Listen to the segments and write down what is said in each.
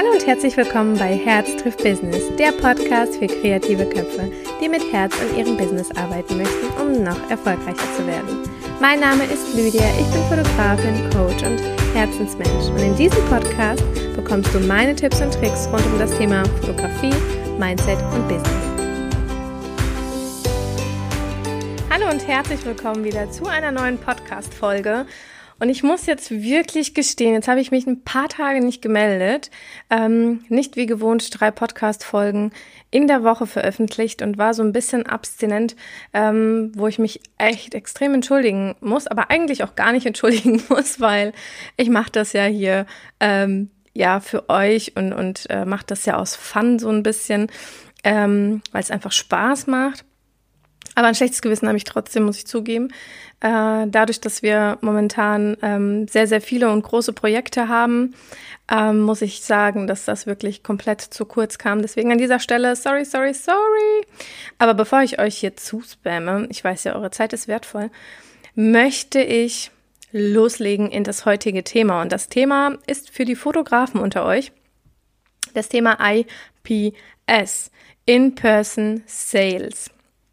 Hallo und herzlich willkommen bei Herz trifft Business, der Podcast für kreative Köpfe, die mit Herz an ihrem Business arbeiten möchten, um noch erfolgreicher zu werden. Mein Name ist Lydia, ich bin Fotografin, Coach und Herzensmensch und in diesem Podcast bekommst du meine Tipps und Tricks rund um das Thema Fotografie, Mindset und Business. Hallo und herzlich willkommen wieder zu einer neuen Podcast-Folge. Und ich muss jetzt wirklich gestehen, jetzt habe ich mich ein paar Tage nicht gemeldet, ähm, nicht wie gewohnt drei Podcast-Folgen in der Woche veröffentlicht und war so ein bisschen abstinent, ähm, wo ich mich echt extrem entschuldigen muss, aber eigentlich auch gar nicht entschuldigen muss, weil ich mache das ja hier ähm, ja für euch und, und äh, mache das ja aus Fun so ein bisschen, ähm, weil es einfach Spaß macht. Aber ein schlechtes Gewissen habe ich trotzdem, muss ich zugeben. Äh, dadurch, dass wir momentan ähm, sehr, sehr viele und große Projekte haben, ähm, muss ich sagen, dass das wirklich komplett zu kurz kam. Deswegen an dieser Stelle, sorry, sorry, sorry. Aber bevor ich euch hier zuspamme, ich weiß ja, eure Zeit ist wertvoll, möchte ich loslegen in das heutige Thema. Und das Thema ist für die Fotografen unter euch das Thema IPS, In-Person Sales.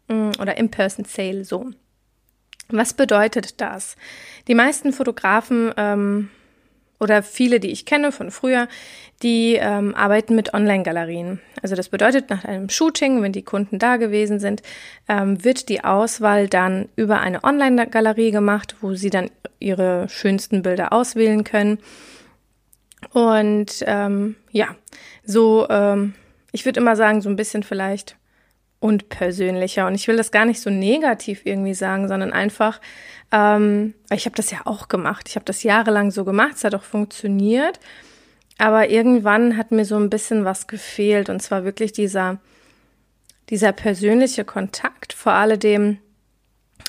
Mm, oder In-Person-Sale so. Was bedeutet das? Die meisten Fotografen ähm, oder viele, die ich kenne von früher, die ähm, arbeiten mit Online-Galerien. Also das bedeutet, nach einem Shooting, wenn die Kunden da gewesen sind, ähm, wird die Auswahl dann über eine Online-Galerie gemacht, wo sie dann ihre schönsten Bilder auswählen können. Und ähm, ja, so, ähm, ich würde immer sagen, so ein bisschen vielleicht und persönlicher. Und ich will das gar nicht so negativ irgendwie sagen, sondern einfach, ähm, ich habe das ja auch gemacht. Ich habe das jahrelang so gemacht, es hat auch funktioniert. Aber irgendwann hat mir so ein bisschen was gefehlt. Und zwar wirklich dieser, dieser persönliche Kontakt, vor alledem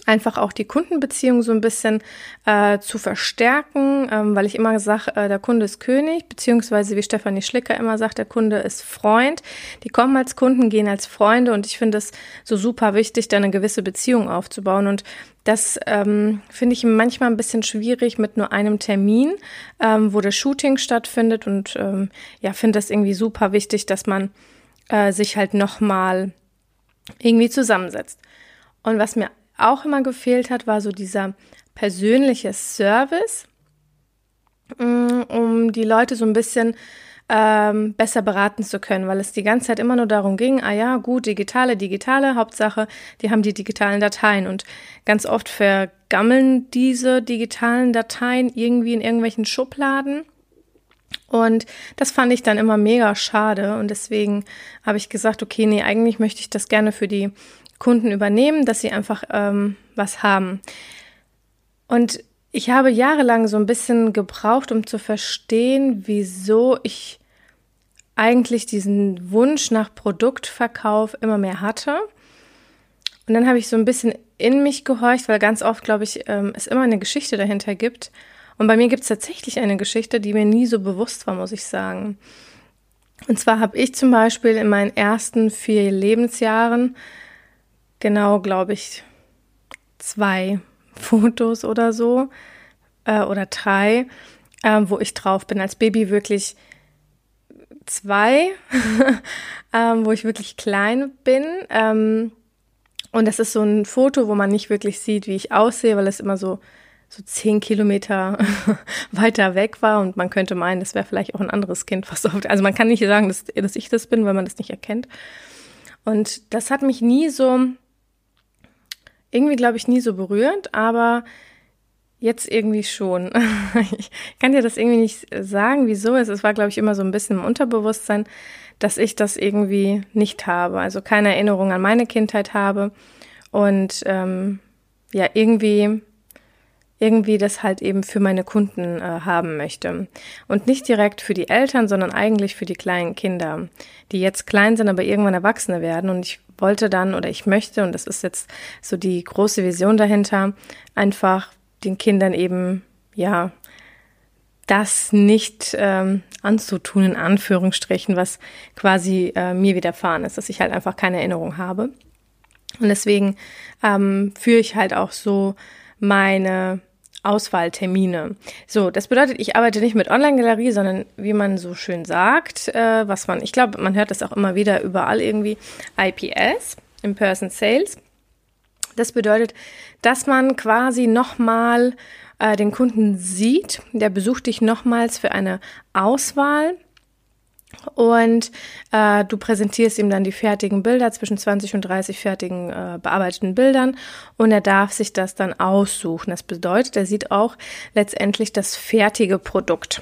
einfach auch die Kundenbeziehung so ein bisschen äh, zu verstärken, ähm, weil ich immer sage, äh, der Kunde ist König, beziehungsweise wie Stefanie Schlicker immer sagt, der Kunde ist Freund. Die kommen als Kunden, gehen als Freunde und ich finde es so super wichtig, da eine gewisse Beziehung aufzubauen und das ähm, finde ich manchmal ein bisschen schwierig mit nur einem Termin, ähm, wo das Shooting stattfindet und ähm, ja, finde das irgendwie super wichtig, dass man äh, sich halt nochmal irgendwie zusammensetzt. Und was mir auch immer gefehlt hat, war so dieser persönliche Service, mm, um die Leute so ein bisschen ähm, besser beraten zu können, weil es die ganze Zeit immer nur darum ging, ah ja, gut, digitale, digitale, Hauptsache, die haben die digitalen Dateien und ganz oft vergammeln diese digitalen Dateien irgendwie in irgendwelchen Schubladen. Und das fand ich dann immer mega schade und deswegen habe ich gesagt, okay, nee, eigentlich möchte ich das gerne für die Kunden übernehmen, dass sie einfach ähm, was haben. Und ich habe jahrelang so ein bisschen gebraucht, um zu verstehen, wieso ich eigentlich diesen Wunsch nach Produktverkauf immer mehr hatte. Und dann habe ich so ein bisschen in mich gehorcht, weil ganz oft, glaube ich, ähm, es immer eine Geschichte dahinter gibt. Und bei mir gibt es tatsächlich eine Geschichte, die mir nie so bewusst war, muss ich sagen. Und zwar habe ich zum Beispiel in meinen ersten vier Lebensjahren genau, glaube ich, zwei Fotos oder so äh, oder drei, äh, wo ich drauf bin. Als Baby wirklich zwei, ähm, wo ich wirklich klein bin. Ähm, und das ist so ein Foto, wo man nicht wirklich sieht, wie ich aussehe, weil es immer so so zehn Kilometer weiter weg war und man könnte meinen, das wäre vielleicht auch ein anderes Kind, was oft, also man kann nicht sagen, dass, dass ich das bin, weil man das nicht erkennt. Und das hat mich nie so irgendwie, glaube ich, nie so berührt, aber jetzt irgendwie schon. ich kann dir das irgendwie nicht sagen, wieso. Es war, glaube ich, immer so ein bisschen im Unterbewusstsein, dass ich das irgendwie nicht habe. Also keine Erinnerung an meine Kindheit habe und ähm, ja, irgendwie irgendwie das halt eben für meine Kunden äh, haben möchte. Und nicht direkt für die Eltern, sondern eigentlich für die kleinen Kinder, die jetzt klein sind, aber irgendwann Erwachsene werden. Und ich wollte dann oder ich möchte, und das ist jetzt so die große Vision dahinter, einfach den Kindern eben, ja, das nicht ähm, anzutun, in Anführungsstrichen, was quasi äh, mir widerfahren ist, dass ich halt einfach keine Erinnerung habe. Und deswegen ähm, führe ich halt auch so meine Auswahltermine. So, das bedeutet, ich arbeite nicht mit Online-Galerie, sondern wie man so schön sagt, äh, was man, ich glaube, man hört das auch immer wieder überall irgendwie, IPS, In-Person Sales. Das bedeutet, dass man quasi nochmal äh, den Kunden sieht, der besucht dich nochmals für eine Auswahl und äh, du präsentierst ihm dann die fertigen Bilder, zwischen 20 und 30 fertigen äh, bearbeiteten Bildern und er darf sich das dann aussuchen. Das bedeutet, er sieht auch letztendlich das fertige Produkt.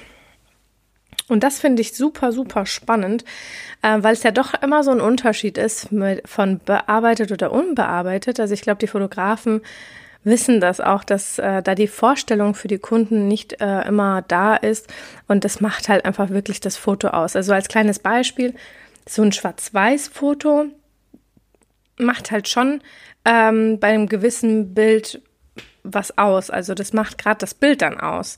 Und das finde ich super, super spannend, äh, weil es ja doch immer so ein Unterschied ist mit, von bearbeitet oder unbearbeitet. Also ich glaube, die Fotografen wissen das auch, dass äh, da die Vorstellung für die Kunden nicht äh, immer da ist und das macht halt einfach wirklich das Foto aus. Also als kleines Beispiel, so ein Schwarz-Weiß-Foto macht halt schon ähm, bei einem gewissen Bild was aus. Also das macht gerade das Bild dann aus.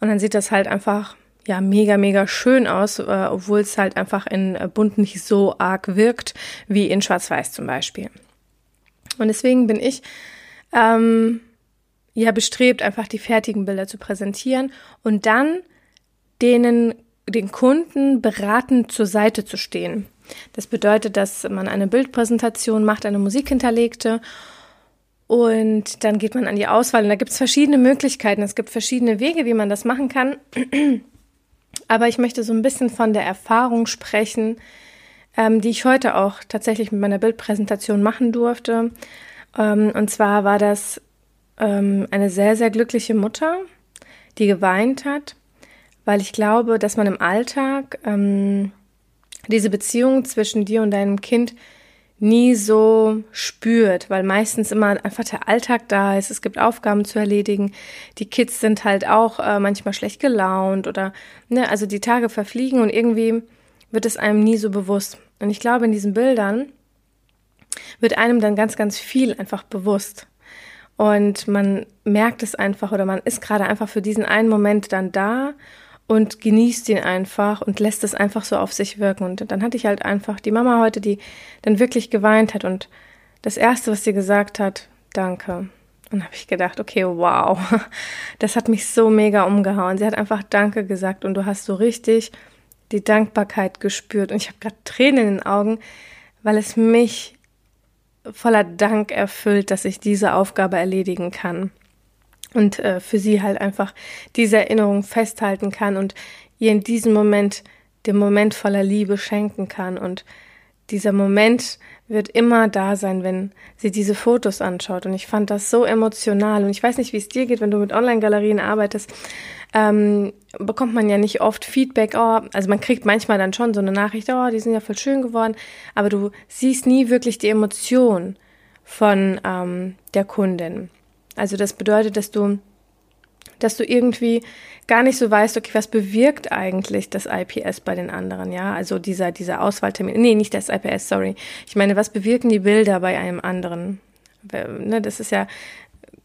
Und dann sieht das halt einfach ja mega, mega schön aus, äh, obwohl es halt einfach in äh, bunt nicht so arg wirkt wie in Schwarz-Weiß zum Beispiel. Und deswegen bin ich ähm, ja bestrebt, einfach die fertigen Bilder zu präsentieren und dann denen, den Kunden beratend zur Seite zu stehen. Das bedeutet, dass man eine Bildpräsentation macht, eine Musik hinterlegte und dann geht man an die Auswahl. Und da gibt es verschiedene Möglichkeiten, es gibt verschiedene Wege, wie man das machen kann. Aber ich möchte so ein bisschen von der Erfahrung sprechen, ähm, die ich heute auch tatsächlich mit meiner Bildpräsentation machen durfte. Ähm, und zwar war das ähm, eine sehr, sehr glückliche Mutter, die geweint hat, weil ich glaube, dass man im Alltag ähm, diese Beziehung zwischen dir und deinem Kind nie so spürt, weil meistens immer einfach der Alltag da ist. Es gibt Aufgaben zu erledigen. Die Kids sind halt auch äh, manchmal schlecht gelaunt oder, ne, also die Tage verfliegen und irgendwie wird es einem nie so bewusst. Und ich glaube, in diesen Bildern wird einem dann ganz, ganz viel einfach bewusst. Und man merkt es einfach oder man ist gerade einfach für diesen einen Moment dann da und genießt ihn einfach und lässt es einfach so auf sich wirken. Und dann hatte ich halt einfach die Mama heute, die dann wirklich geweint hat und das erste, was sie gesagt hat, danke. Und habe ich gedacht, okay, wow, das hat mich so mega umgehauen. Sie hat einfach Danke gesagt und du hast so richtig die Dankbarkeit gespürt. Und ich habe gerade Tränen in den Augen, weil es mich voller Dank erfüllt, dass ich diese Aufgabe erledigen kann und äh, für sie halt einfach diese Erinnerung festhalten kann und ihr in diesem Moment den Moment voller Liebe schenken kann. Und dieser Moment wird immer da sein, wenn sie diese Fotos anschaut. Und ich fand das so emotional. Und ich weiß nicht, wie es dir geht, wenn du mit Online-Galerien arbeitest. Ähm, bekommt man ja nicht oft Feedback. Oh, also man kriegt manchmal dann schon so eine Nachricht, oh, die sind ja voll schön geworden. Aber du siehst nie wirklich die Emotion von ähm, der Kundin. Also das bedeutet, dass du, dass du irgendwie gar nicht so weißt, okay, was bewirkt eigentlich das IPS bei den anderen, ja? Also dieser, dieser Auswahltermin. Nee, nicht das IPS, sorry. Ich meine, was bewirken die Bilder bei einem anderen? Ne, das ist ja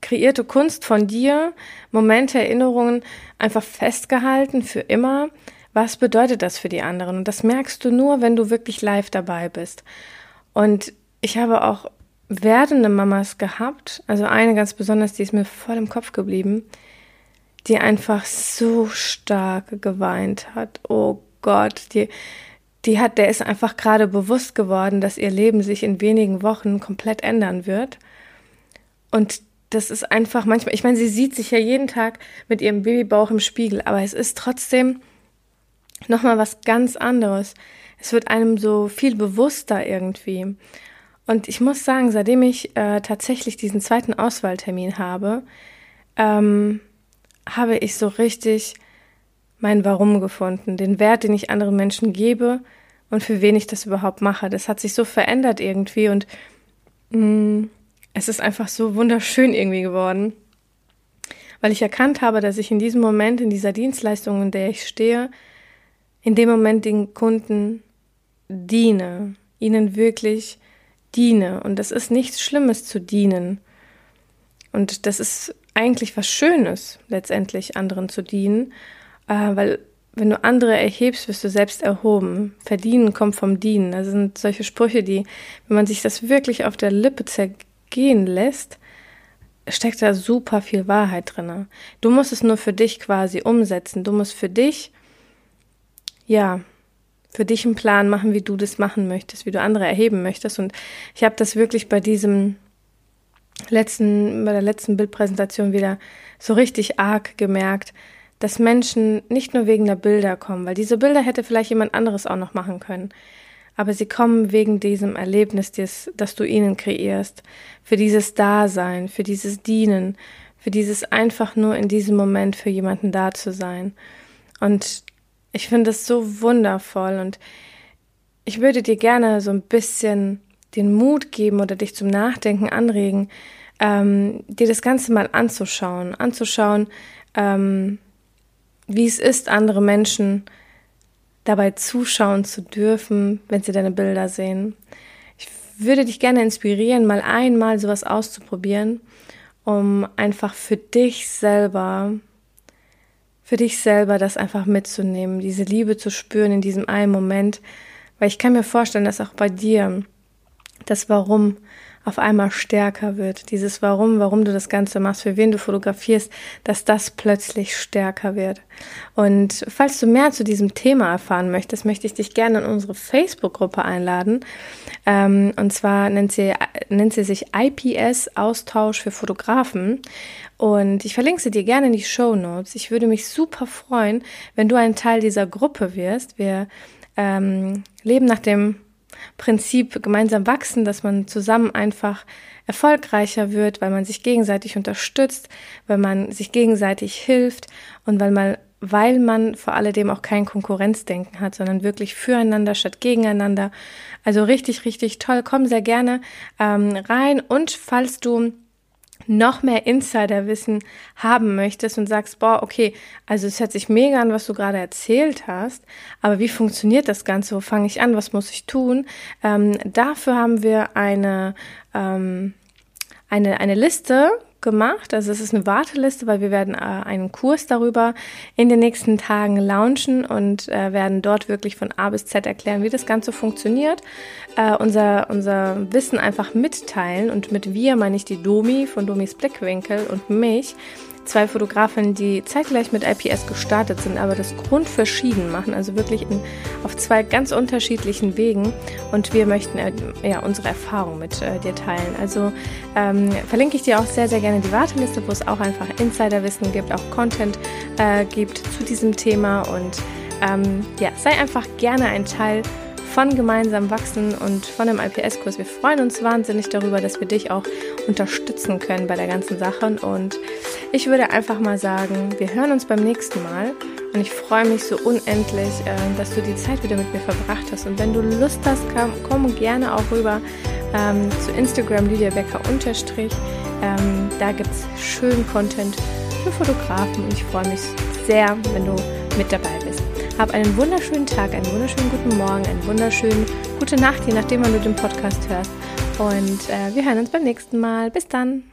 kreierte Kunst von dir, Momente, Erinnerungen einfach festgehalten für immer. Was bedeutet das für die anderen? Und das merkst du nur, wenn du wirklich live dabei bist. Und ich habe auch werdende Mamas gehabt, also eine ganz besonders, die ist mir voll im Kopf geblieben, die einfach so stark geweint hat. Oh Gott, die, die hat, der ist einfach gerade bewusst geworden, dass ihr Leben sich in wenigen Wochen komplett ändern wird. Und das ist einfach manchmal, ich meine, sie sieht sich ja jeden Tag mit ihrem Babybauch im Spiegel, aber es ist trotzdem nochmal was ganz anderes. Es wird einem so viel bewusster irgendwie. Und ich muss sagen, seitdem ich äh, tatsächlich diesen zweiten Auswahltermin habe, ähm, habe ich so richtig mein Warum gefunden, den Wert, den ich anderen Menschen gebe und für wen ich das überhaupt mache. Das hat sich so verändert irgendwie und mh, mm, es ist einfach so wunderschön irgendwie geworden, weil ich erkannt habe, dass ich in diesem Moment, in dieser Dienstleistung, in der ich stehe, in dem Moment den Kunden diene, ihnen wirklich diene. Und das ist nichts Schlimmes zu dienen. Und das ist eigentlich was Schönes, letztendlich anderen zu dienen, äh, weil wenn du andere erhebst, wirst du selbst erhoben. Verdienen kommt vom Dienen. Das sind solche Sprüche, die, wenn man sich das wirklich auf der Lippe zergehen lässt, steckt da super viel Wahrheit drin. Du musst es nur für dich quasi umsetzen. Du musst für dich, ja, für dich einen Plan machen, wie du das machen möchtest, wie du andere erheben möchtest. Und ich habe das wirklich bei diesem letzten, bei der letzten Bildpräsentation wieder so richtig arg gemerkt, dass Menschen nicht nur wegen der Bilder kommen, weil diese Bilder hätte vielleicht jemand anderes auch noch machen können. Aber sie kommen wegen diesem Erlebnis, das, das du ihnen kreierst, für dieses Dasein, für dieses Dienen, für dieses einfach nur in diesem Moment für jemanden da zu sein. Und ich finde es so wundervoll und ich würde dir gerne so ein bisschen den Mut geben oder dich zum Nachdenken anregen, ähm, dir das Ganze mal anzuschauen, anzuschauen, ähm, wie es ist, andere Menschen dabei zuschauen zu dürfen, wenn sie deine Bilder sehen. Ich würde dich gerne inspirieren, mal einmal sowas auszuprobieren, um einfach für dich selber, für dich selber das einfach mitzunehmen, diese Liebe zu spüren in diesem einen Moment, weil ich kann mir vorstellen, dass auch bei dir das Warum auf einmal stärker wird. Dieses Warum, warum du das Ganze machst, für wen du fotografierst, dass das plötzlich stärker wird. Und falls du mehr zu diesem Thema erfahren möchtest, möchte ich dich gerne in unsere Facebook-Gruppe einladen. Ähm, und zwar nennt sie, nennt sie sich IPS Austausch für Fotografen. Und ich verlinke sie dir gerne in die Show Notes. Ich würde mich super freuen, wenn du ein Teil dieser Gruppe wirst. Wir ähm, leben nach dem Prinzip gemeinsam wachsen, dass man zusammen einfach erfolgreicher wird, weil man sich gegenseitig unterstützt, weil man sich gegenseitig hilft und weil man weil man vor alledem auch kein Konkurrenzdenken hat, sondern wirklich füreinander statt gegeneinander. Also richtig, richtig toll. Komm sehr gerne ähm, rein. Und falls du noch mehr Insiderwissen haben möchtest und sagst, boah, okay, also es hört sich mega an, was du gerade erzählt hast, aber wie funktioniert das Ganze? Wo fange ich an? Was muss ich tun? Ähm, dafür haben wir eine, ähm, eine, eine Liste gemacht. Also es ist eine Warteliste, weil wir werden äh, einen Kurs darüber in den nächsten Tagen launchen und äh, werden dort wirklich von A bis Z erklären, wie das Ganze funktioniert, äh, unser, unser Wissen einfach mitteilen und mit wir meine ich die Domi von Domis Blickwinkel und mich, zwei Fotografen, die zeitgleich mit IPS gestartet sind, aber das grundverschieden machen, also wirklich in, auf zwei ganz unterschiedlichen Wegen. Und wir möchten äh, ja unsere Erfahrung mit äh, dir teilen. Also ähm, verlinke ich dir auch sehr, sehr gerne die Warteliste, wo es auch einfach Insiderwissen gibt, auch Content äh, gibt zu diesem Thema. Und ähm, ja, sei einfach gerne ein Teil von gemeinsam wachsen und von dem IPS-Kurs. Wir freuen uns wahnsinnig darüber, dass wir dich auch unterstützen können bei der ganzen Sache. Und ich würde einfach mal sagen, wir hören uns beim nächsten Mal. Und ich freue mich so unendlich, äh, dass du die Zeit wieder mit mir verbracht hast. Und wenn du Lust hast, komm, gerne auch rüber ähm, zu Instagram Lydia Becker unterstrich. Ähm, da gibt es schönen Content für Fotografen und ich freue mich sehr, wenn du mit dabei bist. Hab einen wunderschönen Tag, einen wunderschönen guten Morgen, einen wunderschönen gute Nacht, je nachdem, wann du den Podcast hörst. Und äh, wir hören uns beim nächsten Mal. Bis dann.